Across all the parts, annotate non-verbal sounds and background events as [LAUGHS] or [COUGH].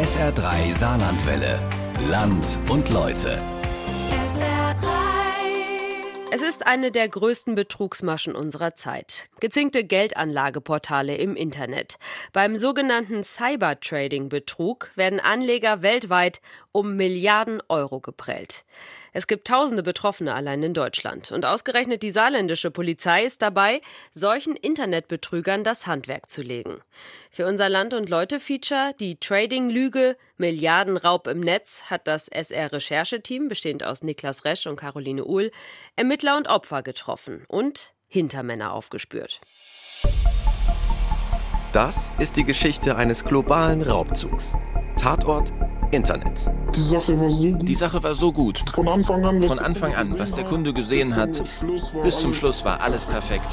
SR3 Saarlandwelle. Land und Leute. SR3. Es ist eine der größten Betrugsmaschen unserer Zeit. Gezinkte Geldanlageportale im Internet. Beim sogenannten Cybertrading-Betrug werden Anleger weltweit um Milliarden Euro geprellt. Es gibt tausende Betroffene allein in Deutschland. Und ausgerechnet die saarländische Polizei ist dabei, solchen Internetbetrügern das Handwerk zu legen. Für unser Land- und Leute-Feature, die Trading-Lüge, Milliardenraub im Netz, hat das SR-Rechercheteam, bestehend aus Niklas Resch und Caroline Uhl, Ermittler und Opfer getroffen und Hintermänner aufgespürt. Das ist die Geschichte eines globalen Raubzugs. Tatort Internet. Die Sache war so gut. Die Sache war so gut. Von Anfang an, was Von der Anfang Kunde an, was der gesehen Kunde gesehen hat, bis zum Schluss war alles perfekt.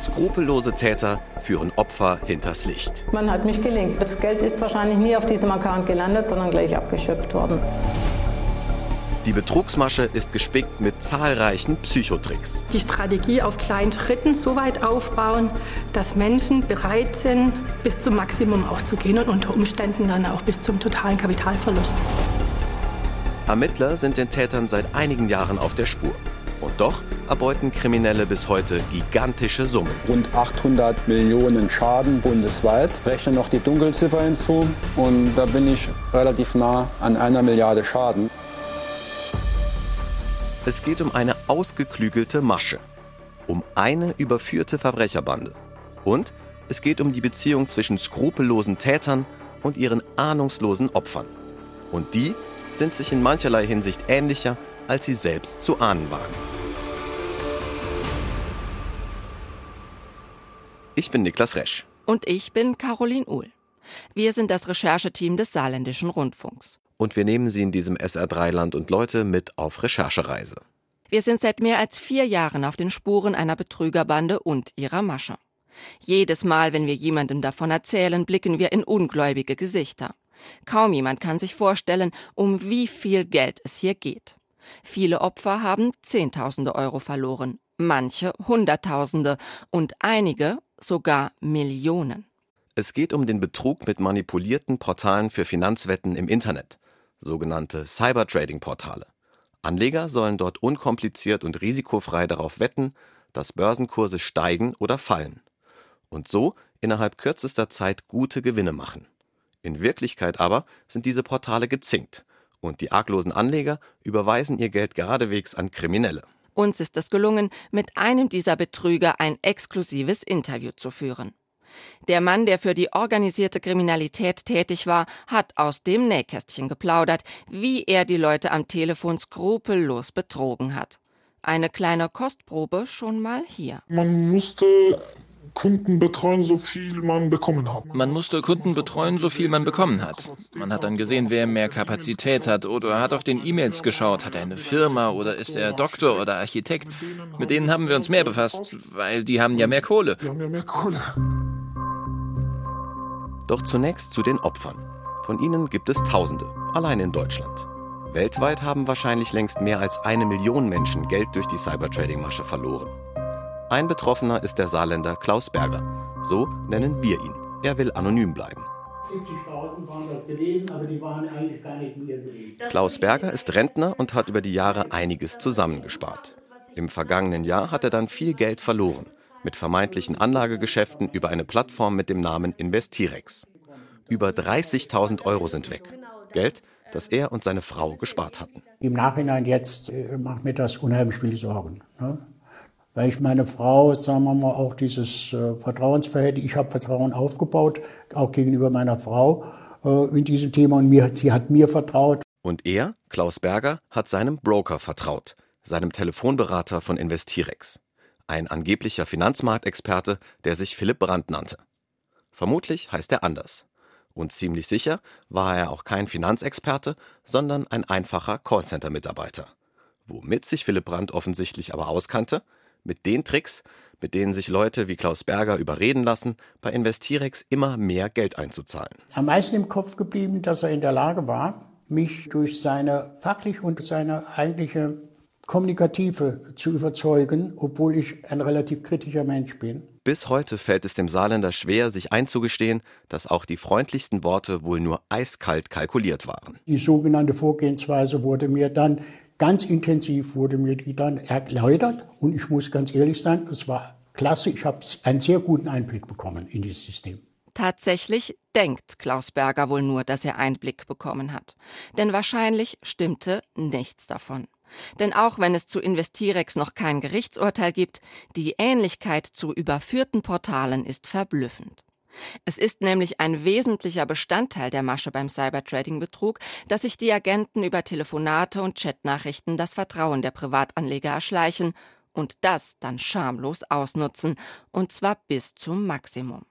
Skrupellose Täter führen Opfer hinters Licht. Man hat mich gelingt. Das Geld ist wahrscheinlich nie auf diesem Account gelandet, sondern gleich abgeschöpft worden. Die Betrugsmasche ist gespickt mit zahlreichen Psychotricks. die Strategie auf kleinen Schritten so weit aufbauen, dass Menschen bereit sind, bis zum Maximum auch zu gehen und unter Umständen dann auch bis zum totalen Kapitalverlust. Ermittler sind den Tätern seit einigen Jahren auf der Spur. Und doch erbeuten Kriminelle bis heute gigantische Summen. rund 800 Millionen Schaden bundesweit. Rechne noch die Dunkelziffer hinzu und da bin ich relativ nah an einer Milliarde Schaden. Es geht um eine ausgeklügelte Masche. Um eine überführte Verbrecherbande. Und es geht um die Beziehung zwischen skrupellosen Tätern und ihren ahnungslosen Opfern. Und die sind sich in mancherlei Hinsicht ähnlicher, als sie selbst zu ahnen wagen. Ich bin Niklas Resch. Und ich bin Caroline Uhl. Wir sind das Rechercheteam des Saarländischen Rundfunks. Und wir nehmen Sie in diesem SR3 Land und Leute mit auf Recherchereise. Wir sind seit mehr als vier Jahren auf den Spuren einer Betrügerbande und ihrer Masche. Jedes Mal, wenn wir jemandem davon erzählen, blicken wir in ungläubige Gesichter. Kaum jemand kann sich vorstellen, um wie viel Geld es hier geht. Viele Opfer haben Zehntausende Euro verloren, manche Hunderttausende und einige sogar Millionen. Es geht um den Betrug mit manipulierten Portalen für Finanzwetten im Internet, sogenannte Cybertrading-Portale. Anleger sollen dort unkompliziert und risikofrei darauf wetten, dass Börsenkurse steigen oder fallen. Und so innerhalb kürzester Zeit gute Gewinne machen. In Wirklichkeit aber sind diese Portale gezinkt und die arglosen Anleger überweisen ihr Geld geradewegs an Kriminelle. Uns ist es gelungen, mit einem dieser Betrüger ein exklusives Interview zu führen. Der Mann, der für die organisierte Kriminalität tätig war, hat aus dem Nähkästchen geplaudert, wie er die Leute am Telefon skrupellos betrogen hat. Eine kleine Kostprobe schon mal hier. Man musste Kunden betreuen, so viel man bekommen hat. Man musste Kunden betreuen, so viel man bekommen hat. Man hat dann gesehen, wer mehr Kapazität hat oder hat auf den E-Mails geschaut, hat er eine Firma oder ist er Doktor oder Architekt. Mit denen haben wir uns mehr befasst, weil die haben ja mehr Kohle. Wir haben ja mehr Kohle. Doch zunächst zu den Opfern. Von ihnen gibt es Tausende, allein in Deutschland. Weltweit haben wahrscheinlich längst mehr als eine Million Menschen Geld durch die Cybertrading-Masche verloren. Ein Betroffener ist der Saarländer Klaus Berger. So nennen wir ihn. Er will anonym bleiben. 70.000 waren das gewesen, aber die waren eigentlich gar nicht mir gewesen. Klaus Berger ist Rentner und hat über die Jahre einiges zusammengespart. Im vergangenen Jahr hat er dann viel Geld verloren, mit vermeintlichen Anlagegeschäften über eine Plattform mit dem Namen Investirex. Über 30.000 Euro sind weg. Geld, das er und seine Frau gespart hatten. Im Nachhinein jetzt äh, macht mir das unheimlich viele Sorgen. Ne? Weil ich meine Frau, sagen wir mal, auch dieses äh, Vertrauensverhältnis, ich habe Vertrauen aufgebaut, auch gegenüber meiner Frau äh, in diesem Thema und mir, sie hat mir vertraut. Und er, Klaus Berger, hat seinem Broker vertraut, seinem Telefonberater von Investirex. Ein angeblicher Finanzmarktexperte, der sich Philipp Brandt nannte. Vermutlich heißt er anders. Und ziemlich sicher war er auch kein Finanzexperte, sondern ein einfacher Callcenter-Mitarbeiter. Womit sich Philipp Brandt offensichtlich aber auskannte? Mit den Tricks, mit denen sich Leute wie Klaus Berger überreden lassen, bei Investirex immer mehr Geld einzuzahlen. Am meisten im Kopf geblieben, dass er in der Lage war, mich durch seine fachlich und seine eigentliche Kommunikative zu überzeugen, obwohl ich ein relativ kritischer Mensch bin. Bis heute fällt es dem Saarländer schwer, sich einzugestehen, dass auch die freundlichsten Worte wohl nur eiskalt kalkuliert waren. Die sogenannte Vorgehensweise wurde mir dann ganz intensiv, wurde mir die dann erläutert. Und ich muss ganz ehrlich sein, es war klasse. Ich habe einen sehr guten Einblick bekommen in dieses System. Tatsächlich denkt Klaus Berger wohl nur, dass er Einblick bekommen hat. Denn wahrscheinlich stimmte nichts davon. Denn auch wenn es zu Investirex noch kein Gerichtsurteil gibt, die Ähnlichkeit zu überführten Portalen ist verblüffend. Es ist nämlich ein wesentlicher Bestandteil der Masche beim Cybertrading-Betrug, dass sich die Agenten über Telefonate und Chatnachrichten das Vertrauen der Privatanleger erschleichen und das dann schamlos ausnutzen, und zwar bis zum Maximum.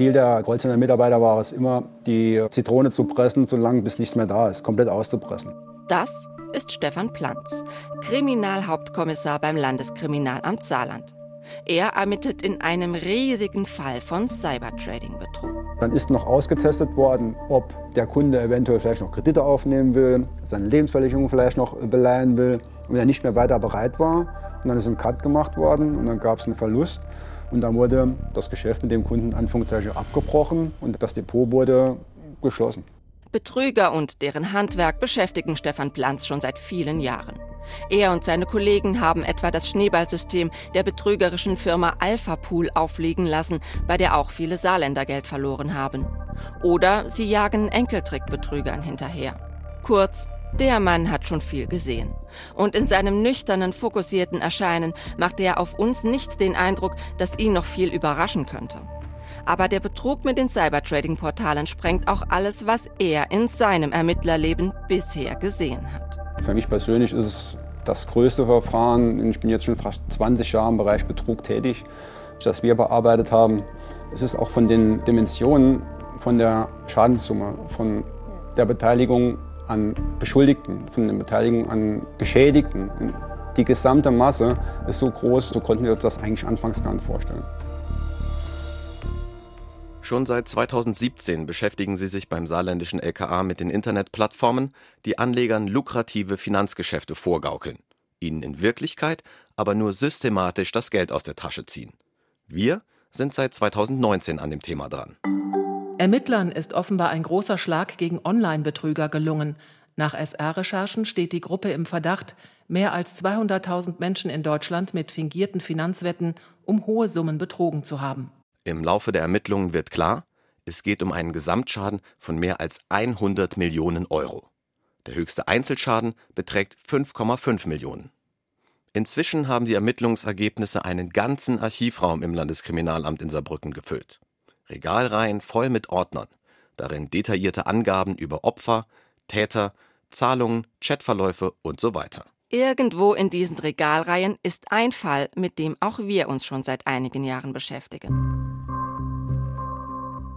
Ziel der Kreuzender Mitarbeiter war es immer, die Zitrone zu pressen, solange bis nichts mehr da ist, komplett auszupressen. Das ist Stefan Planz, Kriminalhauptkommissar beim Landeskriminalamt Saarland. Er ermittelt in einem riesigen Fall von Cybertrading-Betrug. Dann ist noch ausgetestet worden, ob der Kunde eventuell vielleicht noch Kredite aufnehmen will, seine Lebensversicherung vielleicht noch beleihen will. Und wenn er nicht mehr weiter bereit war, und dann ist ein Cut gemacht worden und dann gab es einen Verlust. Und dann wurde das Geschäft mit dem Kunden Anführungszeichen abgebrochen und das Depot wurde geschlossen. Betrüger und deren Handwerk beschäftigen Stefan Planz schon seit vielen Jahren. Er und seine Kollegen haben etwa das Schneeballsystem der betrügerischen Firma Alpha Pool auflegen lassen, bei der auch viele Saarländer Geld verloren haben. Oder sie jagen Enkeltrickbetrügern hinterher. Kurz, der Mann hat schon viel gesehen. Und in seinem nüchternen, fokussierten Erscheinen macht er auf uns nicht den Eindruck, dass ihn noch viel überraschen könnte. Aber der Betrug mit den Cybertrading-Portalen sprengt auch alles, was er in seinem Ermittlerleben bisher gesehen hat. Für mich persönlich ist es das größte Verfahren. Ich bin jetzt schon fast 20 Jahre im Bereich Betrug tätig, das wir bearbeitet haben. Es ist auch von den Dimensionen, von der Schadenssumme, von der Beteiligung an Beschuldigten, von der Beteiligung an Geschädigten. Die gesamte Masse ist so groß, so konnten wir uns das eigentlich anfangs gar nicht vorstellen. Schon seit 2017 beschäftigen sie sich beim saarländischen LKA mit den Internetplattformen, die Anlegern lukrative Finanzgeschäfte vorgaukeln, ihnen in Wirklichkeit aber nur systematisch das Geld aus der Tasche ziehen. Wir sind seit 2019 an dem Thema dran. Ermittlern ist offenbar ein großer Schlag gegen Online-Betrüger gelungen. Nach SR-Recherchen steht die Gruppe im Verdacht, mehr als 200.000 Menschen in Deutschland mit fingierten Finanzwetten um hohe Summen betrogen zu haben. Im Laufe der Ermittlungen wird klar, es geht um einen Gesamtschaden von mehr als 100 Millionen Euro. Der höchste Einzelschaden beträgt 5,5 Millionen. Inzwischen haben die Ermittlungsergebnisse einen ganzen Archivraum im Landeskriminalamt in Saarbrücken gefüllt. Regalreihen voll mit Ordnern, darin detaillierte Angaben über Opfer, Täter, Zahlungen, Chatverläufe und so weiter. Irgendwo in diesen Regalreihen ist ein Fall, mit dem auch wir uns schon seit einigen Jahren beschäftigen.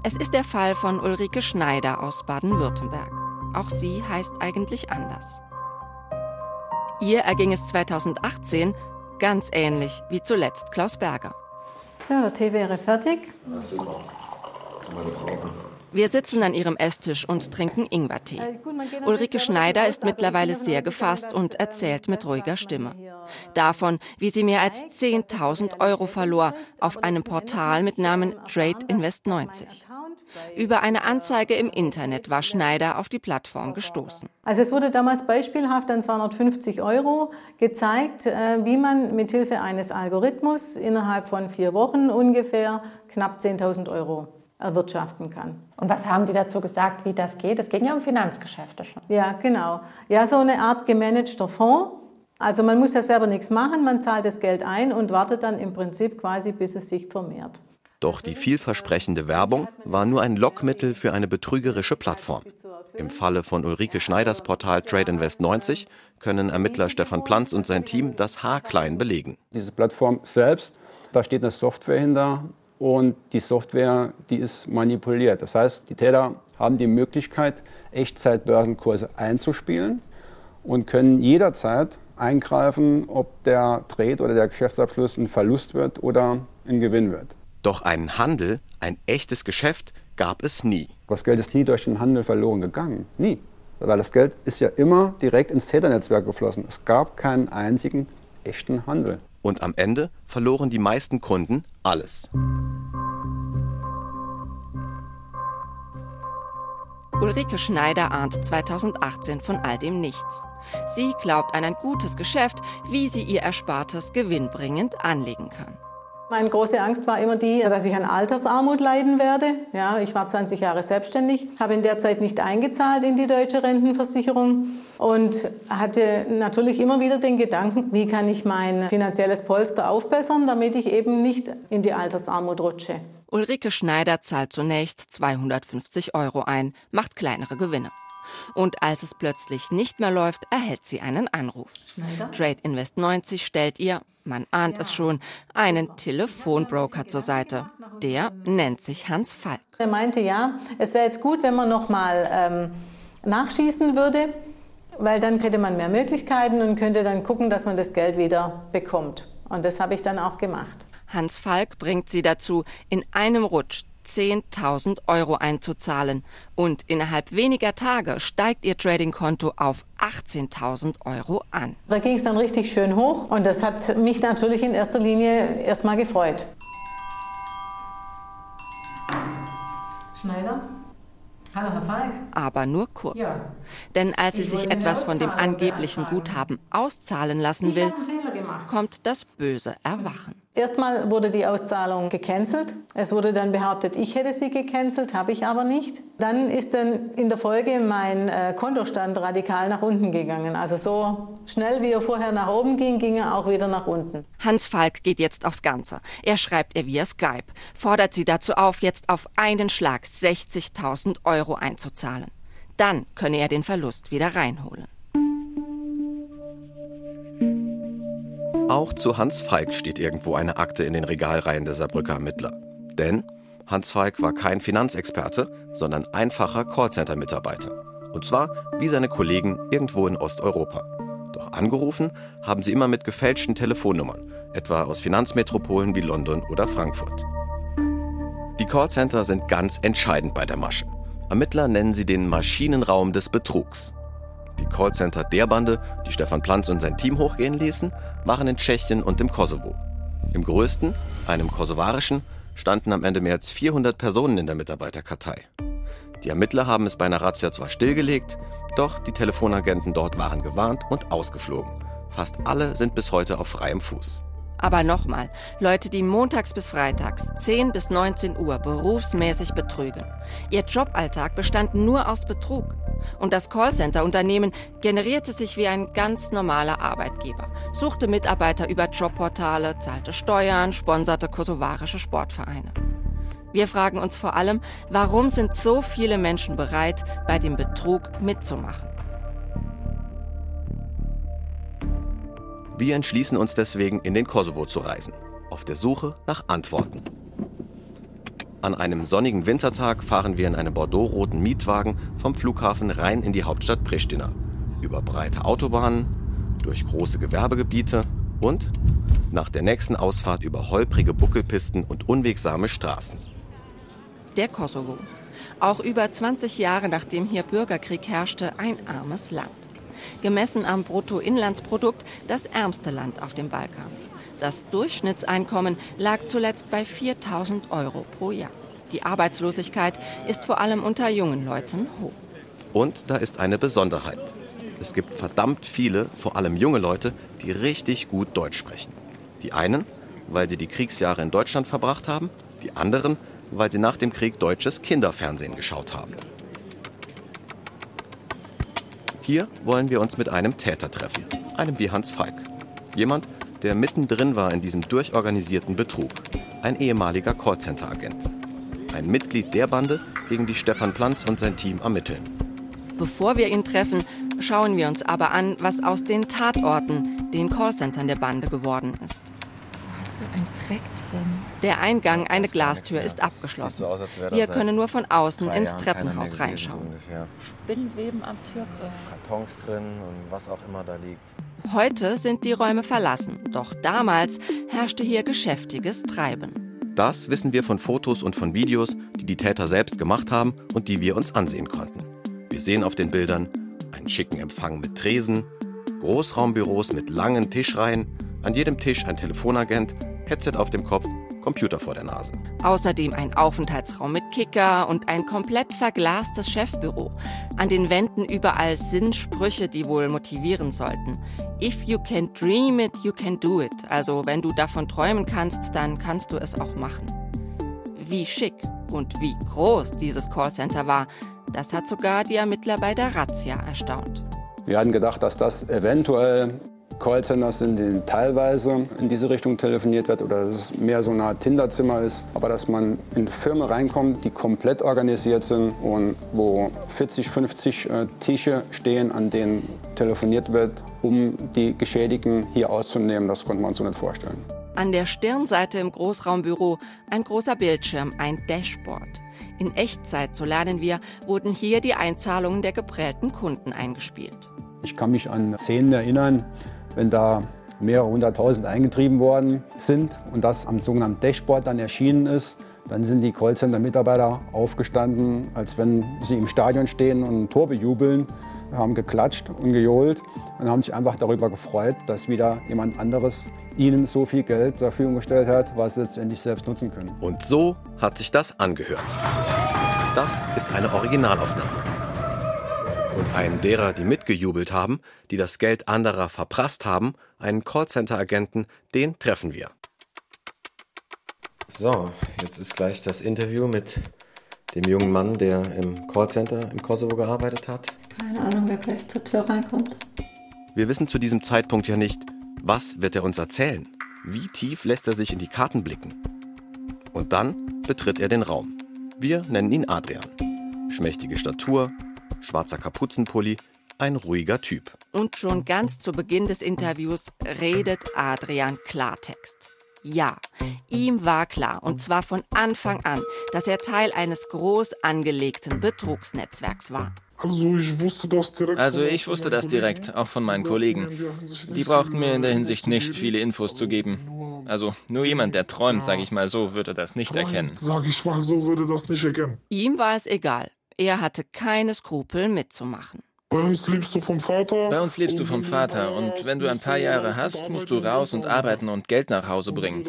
Es ist der Fall von Ulrike Schneider aus Baden-Württemberg. Auch sie heißt eigentlich anders. Ihr erging es 2018 ganz ähnlich wie zuletzt Klaus Berger. Ja, der Tee wäre fertig. Ja, super. Wir sitzen an ihrem Esstisch und trinken Ingwertee. Äh, Ulrike Schneider ist mittlerweile sehr gefasst und erzählt mit ruhiger Stimme. Davon, wie sie mehr als 10.000 Euro verlor auf einem Portal mit Namen Trade Invest 90. Über eine Anzeige im Internet war Schneider auf die Plattform gestoßen. Also es wurde damals beispielhaft an 250 Euro gezeigt, äh, wie man mithilfe eines Algorithmus innerhalb von vier Wochen ungefähr knapp 10.000 Euro erwirtschaften kann. Und was haben die dazu gesagt, wie das geht? Es ging ja um Finanzgeschäfte schon. Ja, genau. Ja, so eine Art gemanagter Fonds. Also man muss ja selber nichts machen, man zahlt das Geld ein und wartet dann im Prinzip quasi, bis es sich vermehrt. Doch die vielversprechende Werbung war nur ein Lockmittel für eine betrügerische Plattform. Im Falle von Ulrike Schneiders Portal Trade Invest 90 können Ermittler Stefan Planz und sein Team das haarklein belegen. Diese Plattform selbst, da steht eine Software hinter, und die Software, die ist manipuliert. Das heißt, die Täter haben die Möglichkeit, Echtzeitbörsenkurse einzuspielen und können jederzeit eingreifen, ob der Trade oder der Geschäftsabschluss ein Verlust wird oder ein Gewinn wird. Doch einen Handel, ein echtes Geschäft gab es nie. Das Geld ist nie durch den Handel verloren gegangen. Nie. weil das Geld ist ja immer direkt ins Täternetzwerk geflossen. Es gab keinen einzigen echten Handel. Und am Ende verloren die meisten Kunden alles. Ulrike Schneider ahnt 2018 von all dem nichts. Sie glaubt an ein gutes Geschäft, wie sie ihr Erspartes gewinnbringend anlegen kann. Meine große Angst war immer die, dass ich an Altersarmut leiden werde. Ja, ich war 20 Jahre selbstständig, habe in der Zeit nicht eingezahlt in die deutsche Rentenversicherung und hatte natürlich immer wieder den Gedanken, wie kann ich mein finanzielles Polster aufbessern, damit ich eben nicht in die Altersarmut rutsche. Ulrike Schneider zahlt zunächst 250 Euro ein, macht kleinere Gewinne. Und als es plötzlich nicht mehr läuft, erhält sie einen Anruf. Schneider? Trade Invest 90 stellt ihr, man ahnt es schon, einen Telefonbroker zur Seite. Der nennt sich Hans Falk. Er meinte, ja, es wäre jetzt gut, wenn man noch mal ähm, nachschießen würde, weil dann hätte man mehr Möglichkeiten und könnte dann gucken, dass man das Geld wieder bekommt. Und das habe ich dann auch gemacht. Hans Falk bringt sie dazu, in einem Rutsch 10.000 Euro einzuzahlen. Und innerhalb weniger Tage steigt ihr Tradingkonto auf 18.000 Euro an. Da ging es dann richtig schön hoch und das hat mich natürlich in erster Linie erstmal gefreut. Schneider? Hallo, Herr Falk. Aber nur kurz. Ja. Denn als sie sich etwas von dem angeblichen Guthaben auszahlen lassen will, kommt das böse Erwachen. Erstmal wurde die Auszahlung gecancelt. Es wurde dann behauptet, ich hätte sie gecancelt, habe ich aber nicht. Dann ist dann in der Folge mein äh, Kontostand radikal nach unten gegangen. Also so schnell wie er vorher nach oben ging, ging er auch wieder nach unten. Hans Falk geht jetzt aufs Ganze. Er schreibt ihr via Skype, fordert sie dazu auf, jetzt auf einen Schlag 60.000 Euro einzuzahlen. Dann könne er den Verlust wieder reinholen. Auch zu Hans Falk steht irgendwo eine Akte in den Regalreihen der Saarbrücker Ermittler. Denn Hans Falk war kein Finanzexperte, sondern einfacher Callcenter-Mitarbeiter. Und zwar wie seine Kollegen irgendwo in Osteuropa. Doch angerufen haben sie immer mit gefälschten Telefonnummern, etwa aus Finanzmetropolen wie London oder Frankfurt. Die Callcenter sind ganz entscheidend bei der Masche. Ermittler nennen sie den Maschinenraum des Betrugs. Die Callcenter der Bande, die Stefan Planz und sein Team hochgehen ließen, waren in Tschechien und im Kosovo. Im größten, einem kosovarischen, standen am Ende mehr als 400 Personen in der Mitarbeiterkartei. Die Ermittler haben es bei einer Razzia zwar stillgelegt, doch die Telefonagenten dort waren gewarnt und ausgeflogen. Fast alle sind bis heute auf freiem Fuß. Aber nochmal, Leute, die montags bis freitags 10 bis 19 Uhr berufsmäßig betrügen. Ihr Joballtag bestand nur aus Betrug. Und das Callcenter-Unternehmen generierte sich wie ein ganz normaler Arbeitgeber, suchte Mitarbeiter über Jobportale, zahlte Steuern, sponserte kosovarische Sportvereine. Wir fragen uns vor allem, warum sind so viele Menschen bereit, bei dem Betrug mitzumachen? Wir entschließen uns deswegen, in den Kosovo zu reisen, auf der Suche nach Antworten. An einem sonnigen Wintertag fahren wir in einem bordeaux-roten Mietwagen vom Flughafen rein in die Hauptstadt Pristina. Über breite Autobahnen, durch große Gewerbegebiete und nach der nächsten Ausfahrt über holprige Buckelpisten und unwegsame Straßen. Der Kosovo. Auch über 20 Jahre nachdem hier Bürgerkrieg herrschte, ein armes Land gemessen am Bruttoinlandsprodukt das ärmste Land auf dem Balkan. Das Durchschnittseinkommen lag zuletzt bei 4000 Euro pro Jahr. Die Arbeitslosigkeit ist vor allem unter jungen Leuten hoch. Und da ist eine Besonderheit. Es gibt verdammt viele, vor allem junge Leute, die richtig gut Deutsch sprechen. Die einen, weil sie die Kriegsjahre in Deutschland verbracht haben, die anderen, weil sie nach dem Krieg deutsches Kinderfernsehen geschaut haben. Hier wollen wir uns mit einem Täter treffen, einem wie Hans Falk. Jemand, der mittendrin war in diesem durchorganisierten Betrug. Ein ehemaliger Callcenter-Agent. Ein Mitglied der Bande, gegen die Stefan Planz und sein Team ermitteln. Bevor wir ihn treffen, schauen wir uns aber an, was aus den Tatorten, den Callcentern der Bande geworden ist. Hast du ein Dreck drin? Der Eingang, eine Glastür, ist abgeschlossen. Wir können nur von außen ins Treppenhaus reinschauen. Spinnweben am Türgriff. Kartons drin und was auch immer da liegt. Heute sind die Räume verlassen, doch damals herrschte hier geschäftiges Treiben. Das wissen wir von Fotos und von Videos, die die Täter selbst gemacht haben und die wir uns ansehen konnten. Wir sehen auf den Bildern einen schicken Empfang mit Tresen, Großraumbüros mit langen Tischreihen, an jedem Tisch ein Telefonagent, Headset auf dem Kopf, Computer vor der Nase. Außerdem ein Aufenthaltsraum mit Kicker und ein komplett verglastes Chefbüro. An den Wänden überall Sinnsprüche, die wohl motivieren sollten. If you can dream it, you can do it. Also wenn du davon träumen kannst, dann kannst du es auch machen. Wie schick und wie groß dieses Callcenter war, das hat sogar die Ermittler bei der Razzia erstaunt. Wir hatten gedacht, dass das eventuell Callcenters sind, in denen teilweise in diese Richtung telefoniert wird oder dass es mehr so eine Art Tinderzimmer ist. Aber dass man in Firmen reinkommt, die komplett organisiert sind und wo 40, 50 äh, Tische stehen, an denen telefoniert wird, um die Geschädigten hier auszunehmen, das konnte man uns so nicht vorstellen. An der Stirnseite im Großraumbüro ein großer Bildschirm, ein Dashboard. In Echtzeit, so lernen wir, wurden hier die Einzahlungen der geprellten Kunden eingespielt. Ich kann mich an Szenen erinnern, wenn da mehrere hunderttausend eingetrieben worden sind und das am sogenannten Dashboard dann erschienen ist, dann sind die Callcenter-Mitarbeiter aufgestanden, als wenn sie im Stadion stehen und ein Tor bejubeln, haben geklatscht und gejohlt und haben sich einfach darüber gefreut, dass wieder jemand anderes ihnen so viel Geld zur Verfügung gestellt hat, was sie letztendlich selbst nutzen können. Und so hat sich das angehört. Das ist eine Originalaufnahme. Und einen derer, die mitgejubelt haben, die das Geld anderer verprasst haben, einen Callcenter-Agenten, den treffen wir. So, jetzt ist gleich das Interview mit dem jungen Mann, der im Callcenter im Kosovo gearbeitet hat. Keine Ahnung, wer gleich zur Tür reinkommt. Wir wissen zu diesem Zeitpunkt ja nicht, was wird er uns erzählen? Wie tief lässt er sich in die Karten blicken? Und dann betritt er den Raum. Wir nennen ihn Adrian. Schmächtige Statur, schwarzer Kapuzenpulli, ein ruhiger Typ. Und schon ganz zu Beginn des Interviews redet Adrian Klartext. Ja, ihm war klar, und zwar von Anfang an, dass er Teil eines groß angelegten Betrugsnetzwerks war. Also ich wusste das direkt. Also ich wusste das direkt, auch von meinen Kollegen. Die brauchten mir in der Hinsicht nicht viele Infos zu geben. Also nur jemand, der träumt, sage ich mal so, würde das nicht erkennen. Sag ich mal so, würde das nicht erkennen. Ihm war es egal. Er hatte keine Skrupel mitzumachen. Bei uns lebst du vom Vater. Bei uns lebst du vom Vater. Und wenn du ein paar Jahre hast, musst du raus und arbeiten und Geld nach Hause bringen.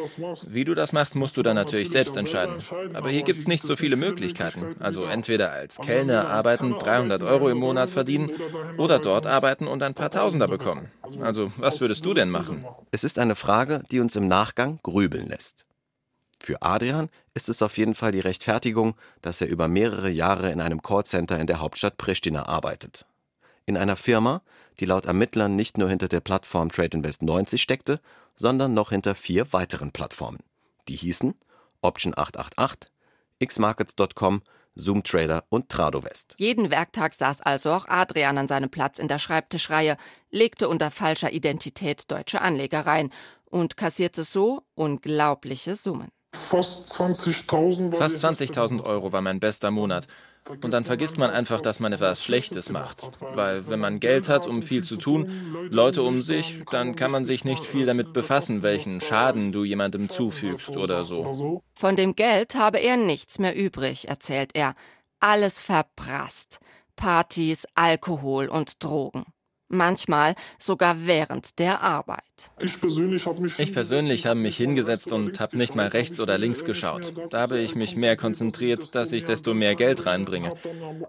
Wie du das machst, musst du dann natürlich selbst entscheiden. Aber hier gibt es nicht so viele Möglichkeiten. Also entweder als Kellner arbeiten, 300 Euro im Monat verdienen oder dort arbeiten und ein paar Tausender bekommen. Also was würdest du denn machen? Es ist eine Frage, die uns im Nachgang grübeln lässt. Für Adrian ist es auf jeden Fall die Rechtfertigung, dass er über mehrere Jahre in einem Callcenter in der Hauptstadt Pristina arbeitet. In einer Firma, die laut Ermittlern nicht nur hinter der Plattform Trade Invest 90 steckte, sondern noch hinter vier weiteren Plattformen. Die hießen Option 888, xmarkets.com, Zoomtrader und Tradovest. Jeden Werktag saß also auch Adrian an seinem Platz in der Schreibtischreihe, legte unter falscher Identität deutsche Anleger rein und kassierte so unglaubliche Summen. Fast 20.000 Fast 20.000 Euro war mein bester Monat. Und dann vergisst man einfach, dass man etwas Schlechtes macht. Weil wenn man Geld hat, um viel zu tun, Leute um sich, dann kann man sich nicht viel damit befassen, welchen Schaden du jemandem zufügst oder so. Von dem Geld habe er nichts mehr übrig, erzählt er. Alles verprasst. Partys, Alkohol und Drogen. Manchmal sogar während der Arbeit. Ich persönlich habe mich, habe mich hingesetzt und habe nicht mal rechts oder links geschaut. Da habe ich mich mehr konzentriert, dass ich desto mehr Geld reinbringe.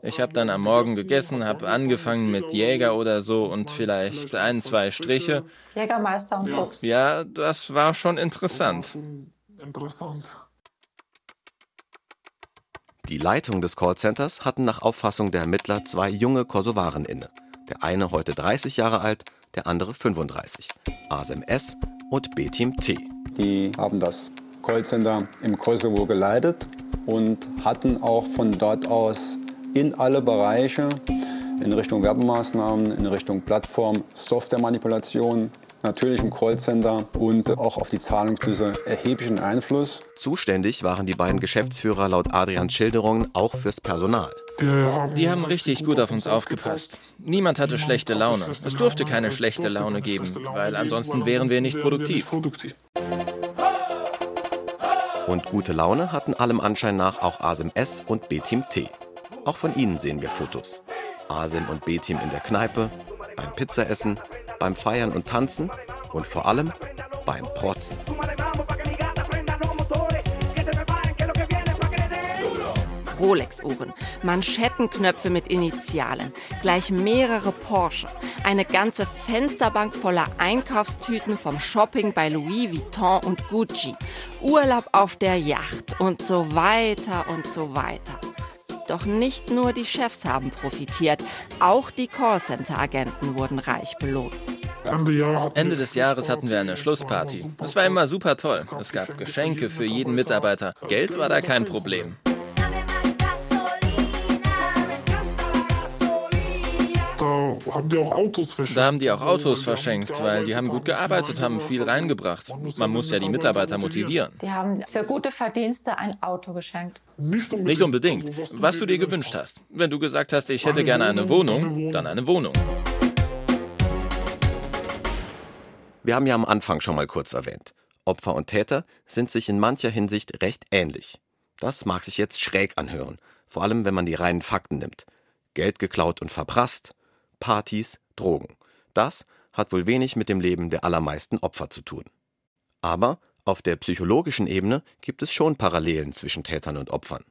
Ich habe dann am Morgen gegessen, habe angefangen mit Jäger oder so und vielleicht ein, zwei Striche. Jägermeister und Fuchs. Ja, das war schon interessant. Interessant. Die Leitung des Callcenters hatten nach Auffassung der Ermittler zwei junge Kosovaren inne. Der eine heute 30 Jahre alt, der andere 35. Asem S und B-Team T. Die haben das Callcenter im Kosovo geleitet und hatten auch von dort aus in alle Bereiche, in Richtung Werbemaßnahmen, in Richtung Plattform, Softwaremanipulation, natürlich im Callcenter und auch auf die Zahlungsflüsse erheblichen Einfluss. Zuständig waren die beiden Geschäftsführer laut Adrians Schilderungen auch fürs Personal. Die haben richtig gut auf uns aufgepasst. Niemand hatte schlechte Laune. Es durfte keine schlechte Laune geben, weil ansonsten wären wir nicht produktiv. Und gute Laune hatten allem Anschein nach auch Asem S und B-Team T. Auch von ihnen sehen wir Fotos. Asim und B-Team in der Kneipe, beim Pizzaessen, beim Feiern und Tanzen und vor allem beim Protzen. Rolex-Uhren, Manschettenknöpfe mit Initialen, gleich mehrere Porsche, eine ganze Fensterbank voller Einkaufstüten vom Shopping bei Louis Vuitton und Gucci, Urlaub auf der Yacht und so weiter und so weiter. Doch nicht nur die Chefs haben profitiert, auch die Callcenter-Agenten wurden reich belohnt. Ende des Jahres hatten wir eine Schlussparty. Es war immer super toll. Es gab Geschenke für jeden Mitarbeiter. Geld war da kein Problem. Da haben die auch Autos verschenkt. Da haben die auch Autos verschenkt, weil die haben gut gearbeitet, haben viel reingebracht. Man muss ja die Mitarbeiter motivieren. Die haben für gute Verdienste ein Auto geschenkt. Nicht unbedingt. Was du dir gewünscht hast. Wenn du gesagt hast, ich hätte gerne eine Wohnung, dann eine Wohnung. Wir haben ja am Anfang schon mal kurz erwähnt. Opfer und Täter sind sich in mancher Hinsicht recht ähnlich. Das mag sich jetzt schräg anhören, vor allem wenn man die reinen Fakten nimmt. Geld geklaut und verprasst, Partys, Drogen. Das hat wohl wenig mit dem Leben der allermeisten Opfer zu tun. Aber auf der psychologischen Ebene gibt es schon Parallelen zwischen Tätern und Opfern.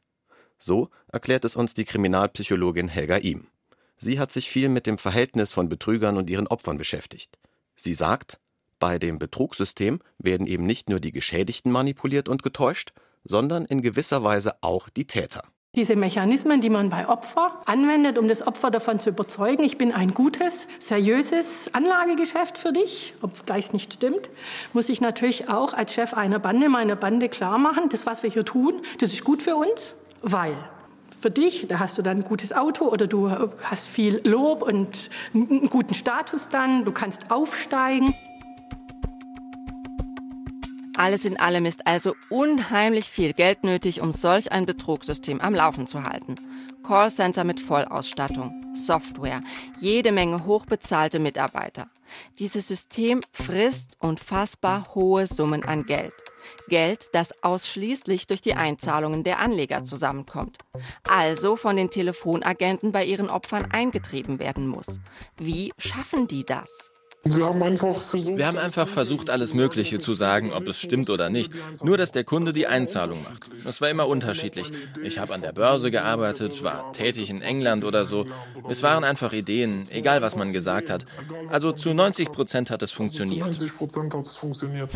So erklärt es uns die Kriminalpsychologin Helga Ihm. Sie hat sich viel mit dem Verhältnis von Betrügern und ihren Opfern beschäftigt. Sie sagt, bei dem Betrugssystem werden eben nicht nur die Geschädigten manipuliert und getäuscht, sondern in gewisser Weise auch die Täter. Diese Mechanismen, die man bei Opfer anwendet, um das Opfer davon zu überzeugen, ich bin ein gutes, seriöses Anlagegeschäft für dich, obgleich es nicht stimmt, muss ich natürlich auch als Chef einer Bande meiner Bande klar machen, das, was wir hier tun, das ist gut für uns, weil für dich, da hast du dann ein gutes Auto oder du hast viel Lob und einen guten Status dann, du kannst aufsteigen. Alles in allem ist also unheimlich viel Geld nötig, um solch ein Betrugssystem am Laufen zu halten. Callcenter mit Vollausstattung, Software, jede Menge hochbezahlte Mitarbeiter. Dieses System frisst unfassbar hohe Summen an Geld. Geld, das ausschließlich durch die Einzahlungen der Anleger zusammenkommt. Also von den Telefonagenten bei ihren Opfern eingetrieben werden muss. Wie schaffen die das? Wir haben einfach versucht, Wir haben einfach versucht, alles Mögliche zu sagen, ob es stimmt oder nicht. Nur, dass der Kunde die Einzahlung macht. Das war immer unterschiedlich. Ich habe an der Börse gearbeitet, war tätig in England oder so. Es waren einfach Ideen, egal was man gesagt hat. Also zu 90 Prozent hat es funktioniert. 90 Prozent hat es funktioniert.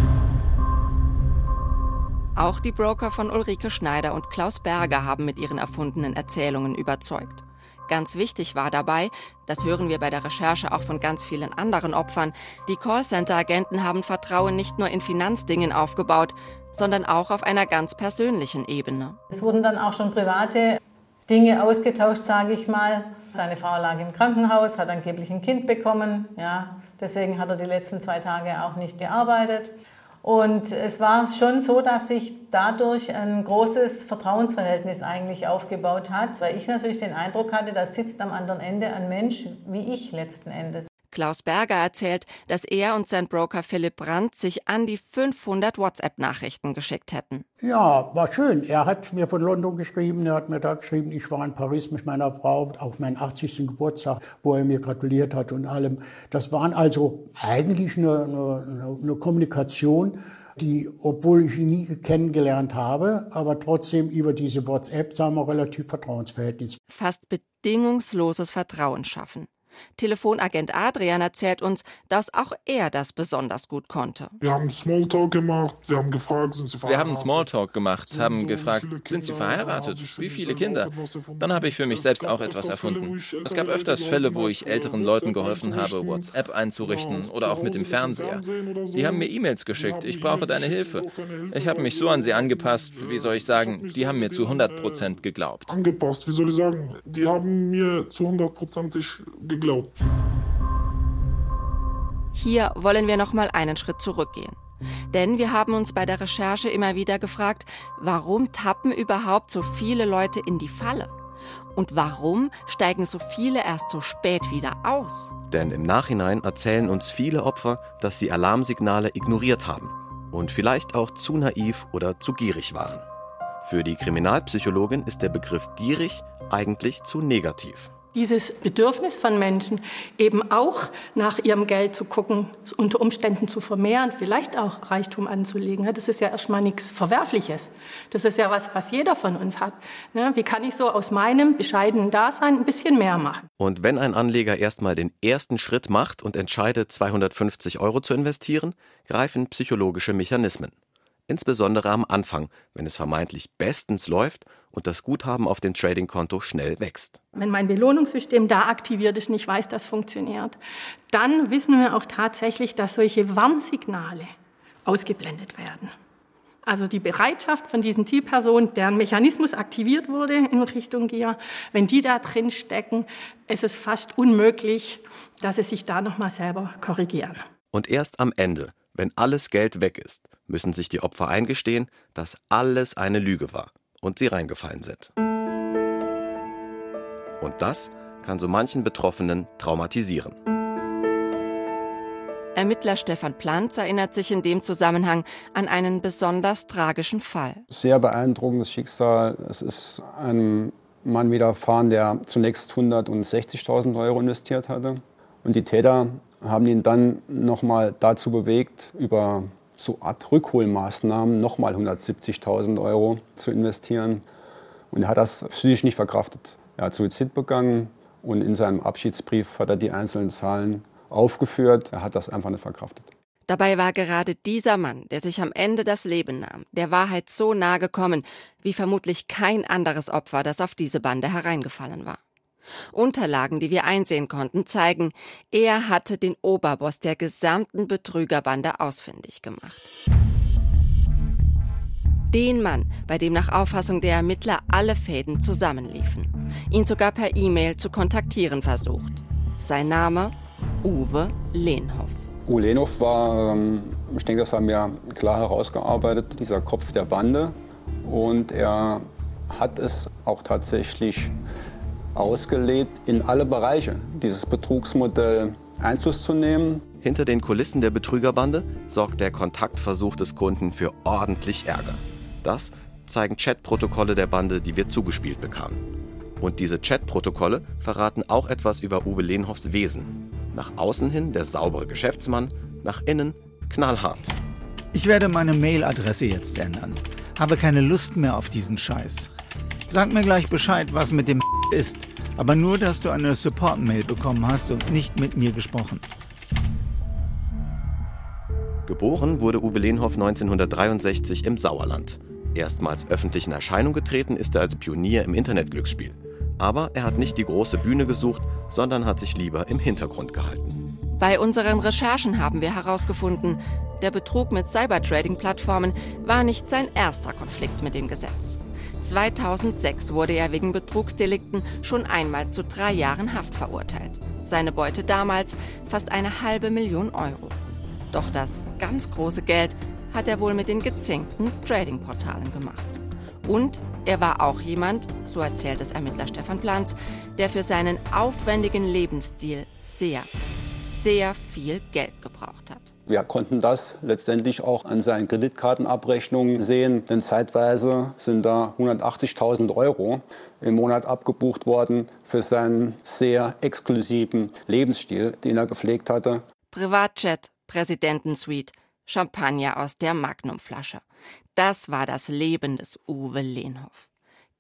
Auch die Broker von Ulrike Schneider und Klaus Berger haben mit ihren erfundenen Erzählungen überzeugt. Ganz wichtig war dabei, das hören wir bei der Recherche auch von ganz vielen anderen Opfern, die Callcenter-Agenten haben Vertrauen nicht nur in Finanzdingen aufgebaut, sondern auch auf einer ganz persönlichen Ebene. Es wurden dann auch schon private Dinge ausgetauscht, sage ich mal. Seine Frau lag im Krankenhaus, hat angeblich ein Kind bekommen. Ja, deswegen hat er die letzten zwei Tage auch nicht gearbeitet. Und es war schon so, dass sich dadurch ein großes Vertrauensverhältnis eigentlich aufgebaut hat, weil ich natürlich den Eindruck hatte, da sitzt am anderen Ende ein Mensch wie ich letzten Endes. Klaus Berger erzählt, dass er und sein Broker Philipp Brandt sich an die 500 WhatsApp-Nachrichten geschickt hätten. Ja, war schön. Er hat mir von London geschrieben, er hat mir da geschrieben, ich war in Paris mit meiner Frau auf meinen 80. Geburtstag, wo er mir gratuliert hat und allem. Das waren also eigentlich eine, eine, eine Kommunikation, die, obwohl ich ihn nie kennengelernt habe, aber trotzdem über diese WhatsApp, sagen wir, relativ Vertrauensverhältnis. Fast bedingungsloses Vertrauen schaffen. Telefonagent Adrian erzählt uns, dass auch er das besonders gut konnte. Wir haben Smalltalk gemacht, wir haben gefragt, sind Sie verheiratet? Wir haben Smalltalk gemacht, haben gefragt, sind Sie verheiratet? Wie viele Kinder? Dann habe ich für mich selbst auch etwas erfunden. Es gab öfters Fälle, wo ich älteren Leuten geholfen habe, WhatsApp einzurichten oder auch mit dem Fernseher. Die haben mir E-Mails geschickt, ich brauche deine Hilfe. Ich habe mich so an sie angepasst, wie soll ich sagen, die haben mir zu 100 Prozent geglaubt. Angepasst, wie soll ich sagen? Die haben mir zu 100%ig geglaubt. Hier wollen wir noch mal einen Schritt zurückgehen. Denn wir haben uns bei der Recherche immer wieder gefragt, warum tappen überhaupt so viele Leute in die Falle? Und warum steigen so viele erst so spät wieder aus? Denn im Nachhinein erzählen uns viele Opfer, dass sie Alarmsignale ignoriert haben und vielleicht auch zu naiv oder zu gierig waren. Für die Kriminalpsychologin ist der Begriff gierig eigentlich zu negativ. Dieses Bedürfnis von Menschen, eben auch nach ihrem Geld zu gucken, unter Umständen zu vermehren, vielleicht auch Reichtum anzulegen. Das ist ja erstmal nichts Verwerfliches. Das ist ja was, was jeder von uns hat. Wie kann ich so aus meinem bescheidenen Dasein ein bisschen mehr machen? Und wenn ein Anleger erstmal den ersten Schritt macht und entscheidet, 250 Euro zu investieren, greifen psychologische Mechanismen insbesondere am Anfang, wenn es vermeintlich bestens läuft und das Guthaben auf dem Tradingkonto schnell wächst. Wenn mein Belohnungssystem da aktiviert ist und ich weiß, das funktioniert, dann wissen wir auch tatsächlich, dass solche Warnsignale ausgeblendet werden. Also die Bereitschaft von diesen Zielpersonen, deren Mechanismus aktiviert wurde in Richtung Gier, wenn die da drin stecken, ist es fast unmöglich, dass sie sich da nochmal selber korrigieren. Und erst am Ende, wenn alles Geld weg ist, müssen sich die Opfer eingestehen, dass alles eine Lüge war und sie reingefallen sind. Und das kann so manchen Betroffenen traumatisieren. Ermittler Stefan Planz erinnert sich in dem Zusammenhang an einen besonders tragischen Fall. Sehr beeindruckendes Schicksal. Es ist einem Mann widerfahren, der zunächst 160.000 Euro investiert hatte. Und die Täter haben ihn dann nochmal dazu bewegt, über so Art Rückholmaßnahmen nochmal 170.000 Euro zu investieren. Und er hat das psychisch nicht verkraftet. Er hat Suizid begangen und in seinem Abschiedsbrief hat er die einzelnen Zahlen aufgeführt. Er hat das einfach nicht verkraftet. Dabei war gerade dieser Mann, der sich am Ende das Leben nahm, der Wahrheit so nahe gekommen, wie vermutlich kein anderes Opfer, das auf diese Bande hereingefallen war. Unterlagen, die wir einsehen konnten, zeigen, er hatte den Oberboss der gesamten Betrügerbande ausfindig gemacht. Den Mann, bei dem nach Auffassung der Ermittler alle Fäden zusammenliefen, ihn sogar per E-Mail zu kontaktieren versucht. Sein Name Uwe Lehnhoff. Uwe Lehnhoff war, ähm, ich denke, das haben wir klar herausgearbeitet, dieser Kopf der Bande. Und er hat es auch tatsächlich ausgelegt, in alle Bereiche dieses Betrugsmodell Einfluss zu nehmen. Hinter den Kulissen der Betrügerbande sorgt der Kontaktversuch des Kunden für ordentlich Ärger. Das zeigen Chatprotokolle der Bande, die wir zugespielt bekamen. Und diese Chatprotokolle verraten auch etwas über Uwe Lehnhoffs Wesen. Nach außen hin der saubere Geschäftsmann, nach innen knallhart. Ich werde meine Mailadresse jetzt ändern. Habe keine Lust mehr auf diesen Scheiß. Sag mir gleich Bescheid, was mit dem [LAUGHS] ist, aber nur, dass du eine Support-Mail bekommen hast und nicht mit mir gesprochen. Geboren wurde Uwe Lehnhoff 1963 im Sauerland. Erstmals öffentlich in Erscheinung getreten ist er als Pionier im Internetglücksspiel. Aber er hat nicht die große Bühne gesucht, sondern hat sich lieber im Hintergrund gehalten. Bei unseren Recherchen haben wir herausgefunden, der Betrug mit Cybertrading-Plattformen war nicht sein erster Konflikt mit dem Gesetz. 2006 wurde er wegen Betrugsdelikten schon einmal zu drei Jahren Haft verurteilt. Seine Beute damals fast eine halbe Million Euro. Doch das ganz große Geld hat er wohl mit den gezinkten Trading-Portalen gemacht. Und er war auch jemand, so erzählt es Ermittler Stefan Planz, der für seinen aufwendigen Lebensstil sehr, sehr viel Geld gebraucht hat. Wir konnten das letztendlich auch an seinen Kreditkartenabrechnungen sehen, denn zeitweise sind da 180.000 Euro im Monat abgebucht worden für seinen sehr exklusiven Lebensstil, den er gepflegt hatte. Privatjet, Präsidentensuite, Champagner aus der Magnumflasche. Das war das Leben des Uwe Lehnhoff.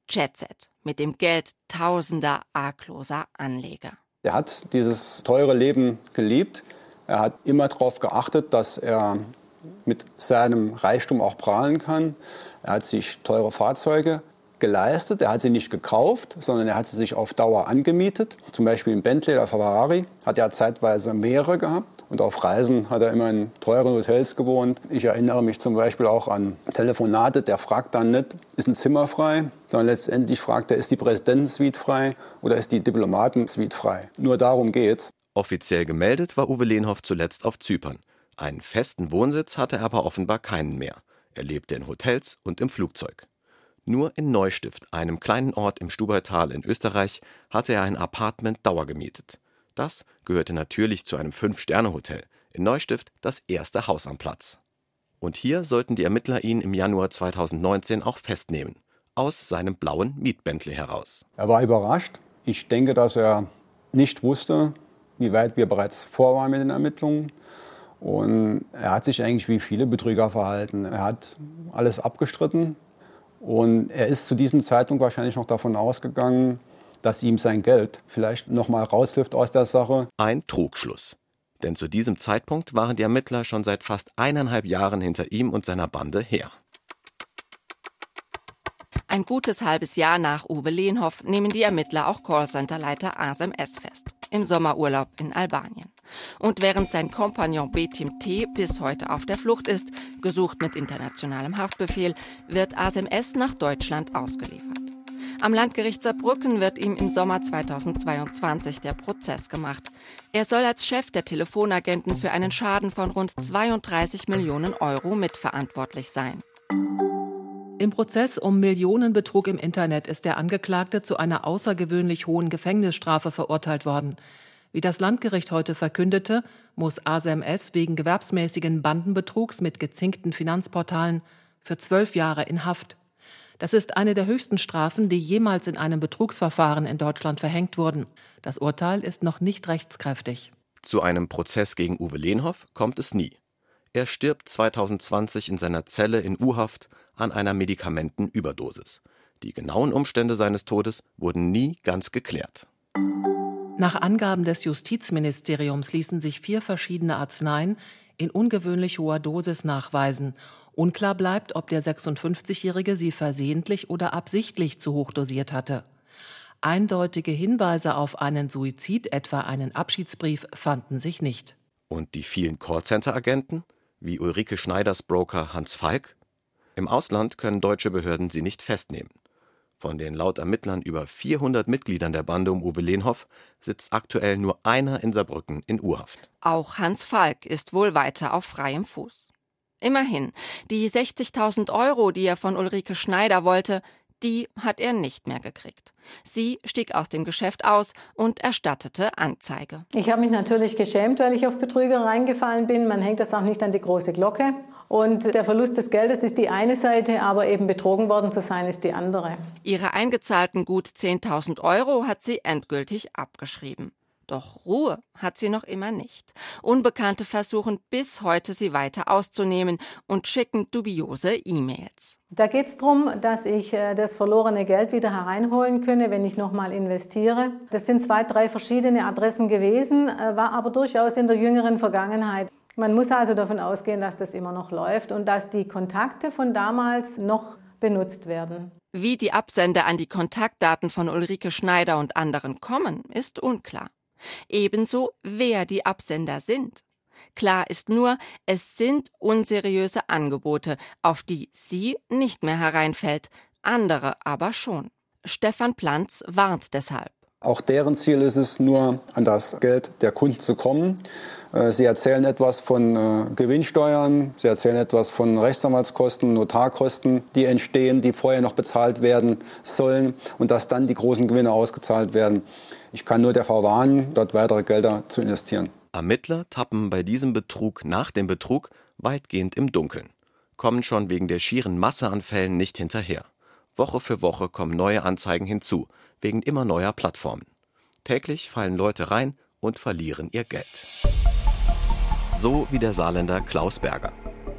Jetset mit dem Geld tausender argloser Anleger. Er hat dieses teure Leben geliebt. Er hat immer darauf geachtet, dass er mit seinem Reichtum auch prahlen kann. Er hat sich teure Fahrzeuge geleistet. Er hat sie nicht gekauft, sondern er hat sie sich auf Dauer angemietet. Zum Beispiel im Bentley oder Ferrari hat er zeitweise mehrere gehabt. Und auf Reisen hat er immer in teuren Hotels gewohnt. Ich erinnere mich zum Beispiel auch an Telefonate. Der fragt dann nicht, ist ein Zimmer frei, sondern letztendlich fragt er, ist die Präsidentensuite frei oder ist die Diplomatensuite frei. Nur darum geht's. Offiziell gemeldet war Uwe Lehnhoff zuletzt auf Zypern. Einen festen Wohnsitz hatte er aber offenbar keinen mehr. Er lebte in Hotels und im Flugzeug. Nur in Neustift, einem kleinen Ort im Stubaital in Österreich, hatte er ein Apartment dauergemietet. Das gehörte natürlich zu einem Fünf-Sterne-Hotel. In Neustift das erste Haus am Platz. Und hier sollten die Ermittler ihn im Januar 2019 auch festnehmen. Aus seinem blauen Mietbentley heraus. Er war überrascht, Ich denke, dass er nicht wusste, wie weit wir bereits vor waren mit den Ermittlungen. Und er hat sich eigentlich wie viele Betrüger verhalten. Er hat alles abgestritten und er ist zu diesem Zeitpunkt wahrscheinlich noch davon ausgegangen, dass ihm sein Geld vielleicht noch mal raushilft aus der Sache. Ein Trugschluss. Denn zu diesem Zeitpunkt waren die Ermittler schon seit fast eineinhalb Jahren hinter ihm und seiner Bande her. Ein gutes halbes Jahr nach Uwe Lehnhoff nehmen die Ermittler auch Callcenterleiter ASMS fest. Im Sommerurlaub in Albanien. Und während sein Kompagnon Betim T. bis heute auf der Flucht ist, gesucht mit internationalem Haftbefehl, wird ASMS nach Deutschland ausgeliefert. Am Landgericht Saarbrücken wird ihm im Sommer 2022 der Prozess gemacht. Er soll als Chef der Telefonagenten für einen Schaden von rund 32 Millionen Euro mitverantwortlich sein. Im Prozess um Millionenbetrug im Internet ist der Angeklagte zu einer außergewöhnlich hohen Gefängnisstrafe verurteilt worden. Wie das Landgericht heute verkündete, muss ASMS wegen gewerbsmäßigen Bandenbetrugs mit gezinkten Finanzportalen für zwölf Jahre in Haft. Das ist eine der höchsten Strafen, die jemals in einem Betrugsverfahren in Deutschland verhängt wurden. Das Urteil ist noch nicht rechtskräftig. Zu einem Prozess gegen Uwe Lehnhoff kommt es nie. Er stirbt 2020 in seiner Zelle in U-Haft an einer Medikamentenüberdosis. Die genauen Umstände seines Todes wurden nie ganz geklärt. Nach Angaben des Justizministeriums ließen sich vier verschiedene Arzneien in ungewöhnlich hoher Dosis nachweisen. Unklar bleibt, ob der 56-Jährige sie versehentlich oder absichtlich zu hoch dosiert hatte. Eindeutige Hinweise auf einen Suizid, etwa einen Abschiedsbrief, fanden sich nicht. Und die vielen Callcenter-Agenten, wie Ulrike Schneiders Broker Hans Falk, im Ausland können deutsche Behörden sie nicht festnehmen. Von den laut Ermittlern über 400 Mitgliedern der Bande um Uwe Lehnhoff sitzt aktuell nur einer in Saarbrücken in Urhaft. Auch Hans Falk ist wohl weiter auf freiem Fuß. Immerhin, die 60.000 Euro, die er von Ulrike Schneider wollte, die hat er nicht mehr gekriegt. Sie stieg aus dem Geschäft aus und erstattete Anzeige. Ich habe mich natürlich geschämt, weil ich auf Betrüger reingefallen bin. Man hängt das auch nicht an die große Glocke. Und der Verlust des Geldes ist die eine Seite, aber eben betrogen worden zu sein ist die andere. Ihre eingezahlten gut 10.000 Euro hat sie endgültig abgeschrieben. Doch Ruhe hat sie noch immer nicht. Unbekannte versuchen bis heute, sie weiter auszunehmen und schicken dubiose E-Mails. Da geht es darum, dass ich äh, das verlorene Geld wieder hereinholen könne, wenn ich nochmal investiere. Das sind zwei, drei verschiedene Adressen gewesen, äh, war aber durchaus in der jüngeren Vergangenheit. Man muss also davon ausgehen, dass das immer noch läuft und dass die Kontakte von damals noch benutzt werden. Wie die Absender an die Kontaktdaten von Ulrike Schneider und anderen kommen, ist unklar. Ebenso, wer die Absender sind. Klar ist nur, es sind unseriöse Angebote, auf die sie nicht mehr hereinfällt, andere aber schon. Stefan Planz warnt deshalb. Auch deren Ziel ist es, nur an das Geld der Kunden zu kommen. Äh, sie erzählen etwas von äh, Gewinnsteuern, sie erzählen etwas von Rechtsanwaltskosten, Notarkosten, die entstehen, die vorher noch bezahlt werden sollen und dass dann die großen Gewinne ausgezahlt werden. Ich kann nur davor warnen, dort weitere Gelder zu investieren. Ermittler tappen bei diesem Betrug nach dem Betrug weitgehend im Dunkeln, kommen schon wegen der schieren Masse an Fällen nicht hinterher. Woche für Woche kommen neue Anzeigen hinzu, wegen immer neuer Plattformen. Täglich fallen Leute rein und verlieren ihr Geld. So wie der Saarländer Klaus Berger.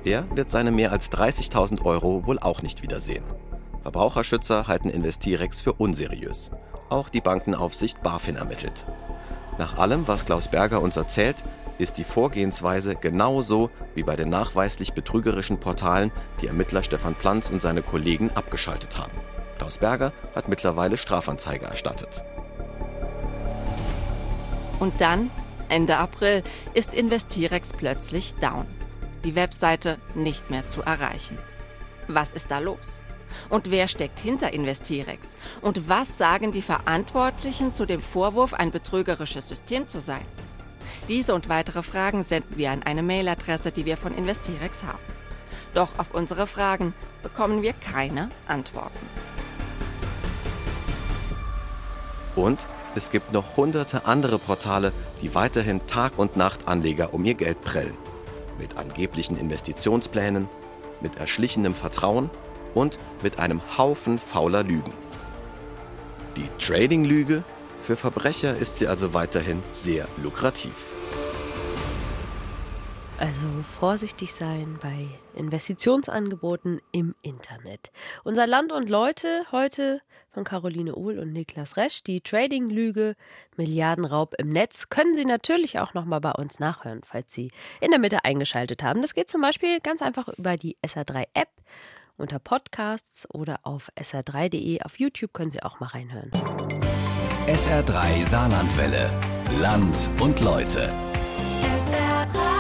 Er wird seine mehr als 30.000 Euro wohl auch nicht wiedersehen. Verbraucherschützer halten Investirex für unseriös. Auch die Bankenaufsicht BaFin ermittelt. Nach allem, was Klaus Berger uns erzählt, ist die Vorgehensweise genauso wie bei den nachweislich betrügerischen Portalen, die Ermittler Stefan Planz und seine Kollegen abgeschaltet haben. Klaus Berger hat mittlerweile Strafanzeige erstattet. Und dann, Ende April, ist Investirex plötzlich down. Die Webseite nicht mehr zu erreichen. Was ist da los? Und wer steckt hinter Investirex? Und was sagen die Verantwortlichen zu dem Vorwurf, ein betrügerisches System zu sein? Diese und weitere Fragen senden wir an eine Mailadresse, die wir von Investirex haben. Doch auf unsere Fragen bekommen wir keine Antworten. Und es gibt noch hunderte andere Portale, die weiterhin Tag und Nacht Anleger um ihr Geld prellen. Mit angeblichen Investitionsplänen, mit erschlichenem Vertrauen und mit einem Haufen fauler Lügen. Die Trading-Lüge Für Verbrecher ist sie also weiterhin sehr lukrativ. Also vorsichtig sein bei Investitionsangeboten im Internet. Unser Land und Leute heute von Caroline Uhl und Niklas Resch. Die Trading-Lüge, Milliardenraub im Netz können Sie natürlich auch nochmal bei uns nachhören, falls Sie in der Mitte eingeschaltet haben. Das geht zum Beispiel ganz einfach über die SR3-App unter Podcasts oder auf sr3.de. Auf YouTube können Sie auch mal reinhören. SR3 Saarlandwelle. Land und Leute. SR3.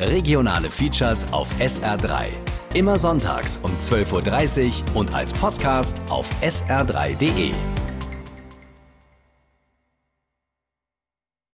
Regionale Features auf SR3. Immer sonntags um 12.30 Uhr und als Podcast auf sr3.de.